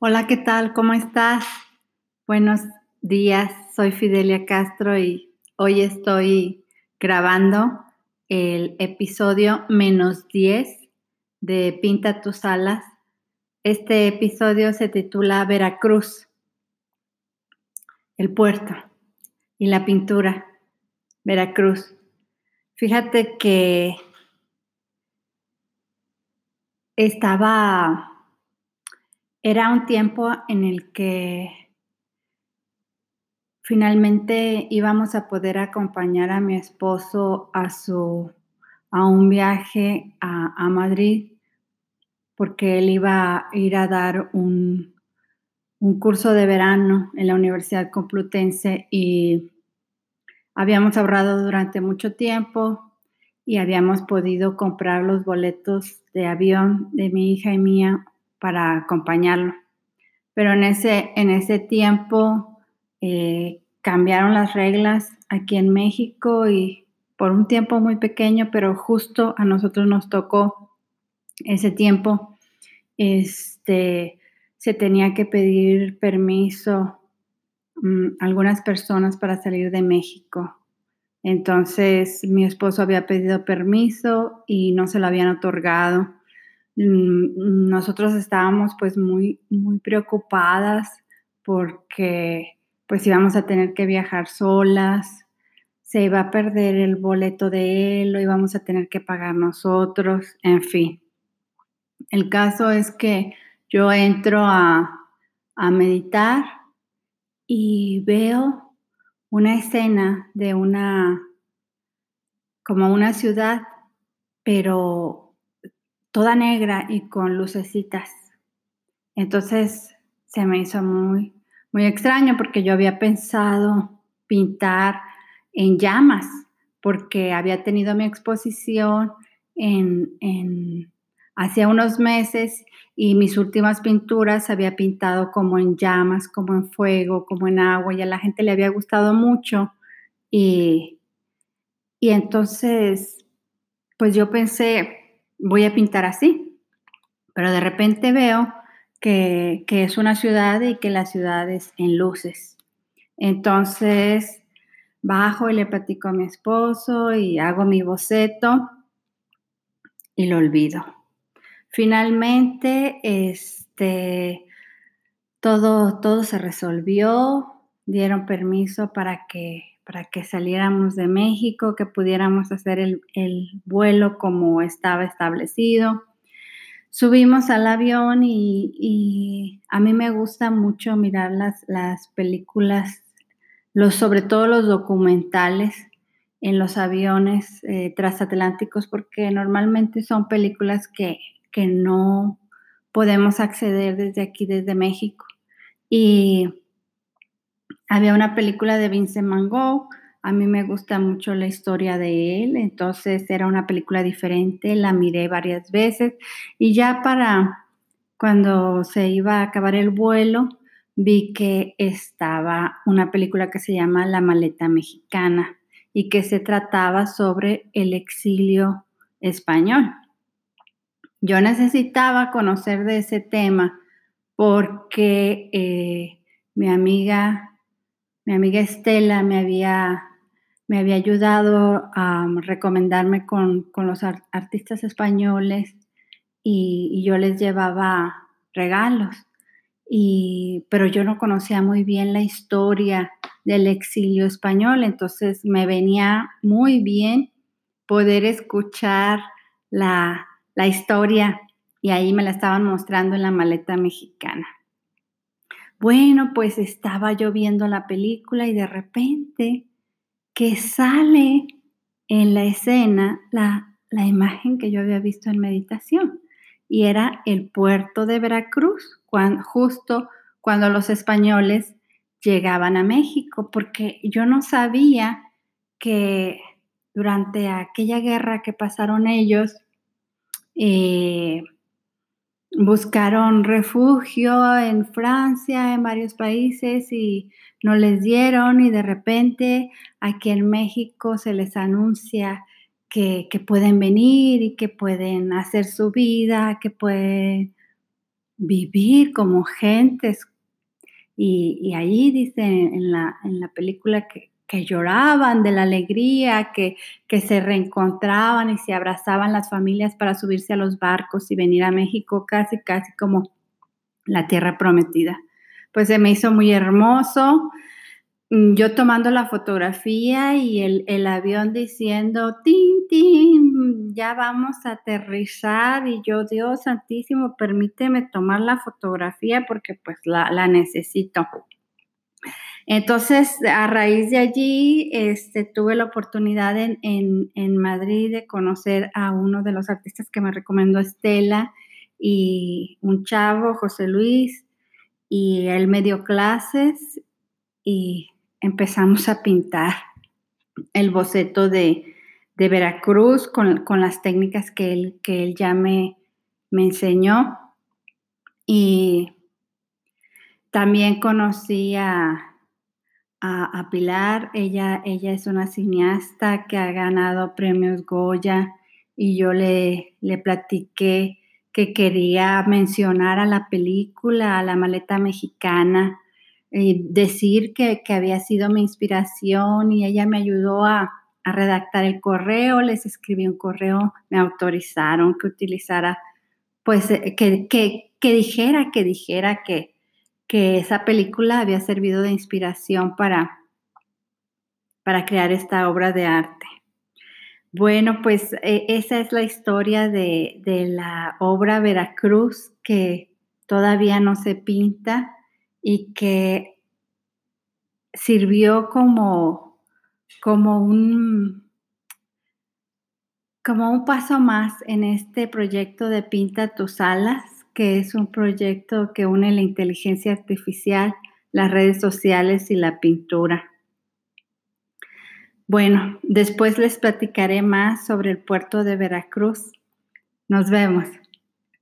Hola, ¿qué tal? ¿Cómo estás? Buenos días, soy Fidelia Castro y hoy estoy grabando el episodio menos 10 de Pinta tus alas. Este episodio se titula Veracruz, el puerto y la pintura, Veracruz. Fíjate que estaba era un tiempo en el que finalmente íbamos a poder acompañar a mi esposo a su a un viaje a, Madrid porque él iba a ir a dar un, un curso de verano en la Universidad Complutense y habíamos ahorrado durante mucho tiempo y habíamos podido comprar los boletos de avión de mi hija y mía para acompañarlo. Pero en ese, en ese tiempo eh, cambiaron las reglas aquí en México y por un tiempo muy pequeño, pero justo a nosotros nos tocó ese tiempo, este, se tenía que pedir permiso a algunas personas para salir de México. Entonces mi esposo había pedido permiso y no se lo habían otorgado. Mm, nosotros estábamos pues muy, muy preocupadas porque pues íbamos a tener que viajar solas, se iba a perder el boleto de él, lo íbamos a tener que pagar nosotros, en fin. El caso es que yo entro a, a meditar y veo una escena de una, como una ciudad, pero toda negra y con lucecitas. Entonces se me hizo muy, muy extraño porque yo había pensado pintar en llamas, porque había tenido mi exposición en, en hace unos meses y mis últimas pinturas había pintado como en llamas, como en fuego, como en agua y a la gente le había gustado mucho y, y entonces pues yo pensé, voy a pintar así. Pero de repente veo que, es una ciudad y que la ciudad es en luces. Entonces bajo y le platico a mi esposo y hago mi boceto y lo olvido. Finalmente, este, todo, todo se resolvió, dieron permiso para que para que saliéramos de México, que pudiéramos hacer el, vuelo como estaba establecido. Subimos al avión y, a mí me gusta mucho mirar las, las películas, sobre todo los documentales en los aviones eh, transatlánticos, porque normalmente son películas que, que no podemos acceder desde aquí, desde México. Y había una película de Vincent Van Gogh, a mí me gusta mucho la historia de él, entonces era una película diferente, la miré varias veces y ya para cuando se iba a acabar el vuelo, vi que estaba una película que se llama La maleta mexicana y que se trataba sobre el exilio español. Yo necesitaba conocer de ese tema porque eh, mi amiga mi amiga Estela me había, me había ayudado a recomendarme con, los artistas españoles y, yo les llevaba regalos. Y, pero yo no conocía muy bien la historia del exilio español, entonces me venía muy bien poder escuchar la, la historia y ahí me la estaban mostrando en la maleta mexicana. Bueno, pues estaba yo viendo la película y de repente que sale en la escena la, la imagen que yo había visto en meditación y era el puerto de Veracruz, justo cuando los españoles llegaban a México, porque yo no sabía que durante aquella guerra que pasaron ellos, eh, buscaron refugio en Francia, en varios países y no les dieron y de repente aquí en México se les anuncia que, pueden venir y que pueden hacer su vida, que pueden vivir como gentes. Y, y ahí dice en la, en la película que, que lloraban de la alegría, que, que se reencontraban y se abrazaban las familias para subirse a los barcos y venir a México, casi, casi como la tierra prometida. Pues se me hizo muy hermoso. Mm, yo tomando la fotografía y el, el avión diciendo, tin, tin, ya vamos a aterrizar y yo, Dios santísimo, permíteme tomar la fotografía porque pues la, la necesito. Entonces, a raíz de allí, este, tuve la oportunidad en, Madrid de conocer a uno de los artistas que me recomendó Estela y un chavo, José Luis, y él me dio clases y empezamos a pintar el boceto de, Veracruz con, las técnicas que él, que él ya me, me enseñó. Y también conocí a a, Pilar. Ella, ella es una cineasta que ha ganado premios Goya y yo le, le platiqué que quería mencionar a la película, a la maleta mexicana, y decir que, que, había sido mi inspiración y ella me ayudó a, a, redactar el correo, les escribí un correo, me autorizaron que utilizara, pues eh, que, que, que dijera, que dijera que, que esa película había servido de inspiración para, para crear esta obra de arte. Bueno, pues e, esa es la historia de, de, la obra Veracruz que todavía no se pinta y que sirvió como, como, un, como un paso más en este proyecto de Pinta tus alas que es un proyecto que une la inteligencia artificial, las redes sociales y la pintura. Bueno, después les platicaré más sobre el puerto de Veracruz. Nos vemos.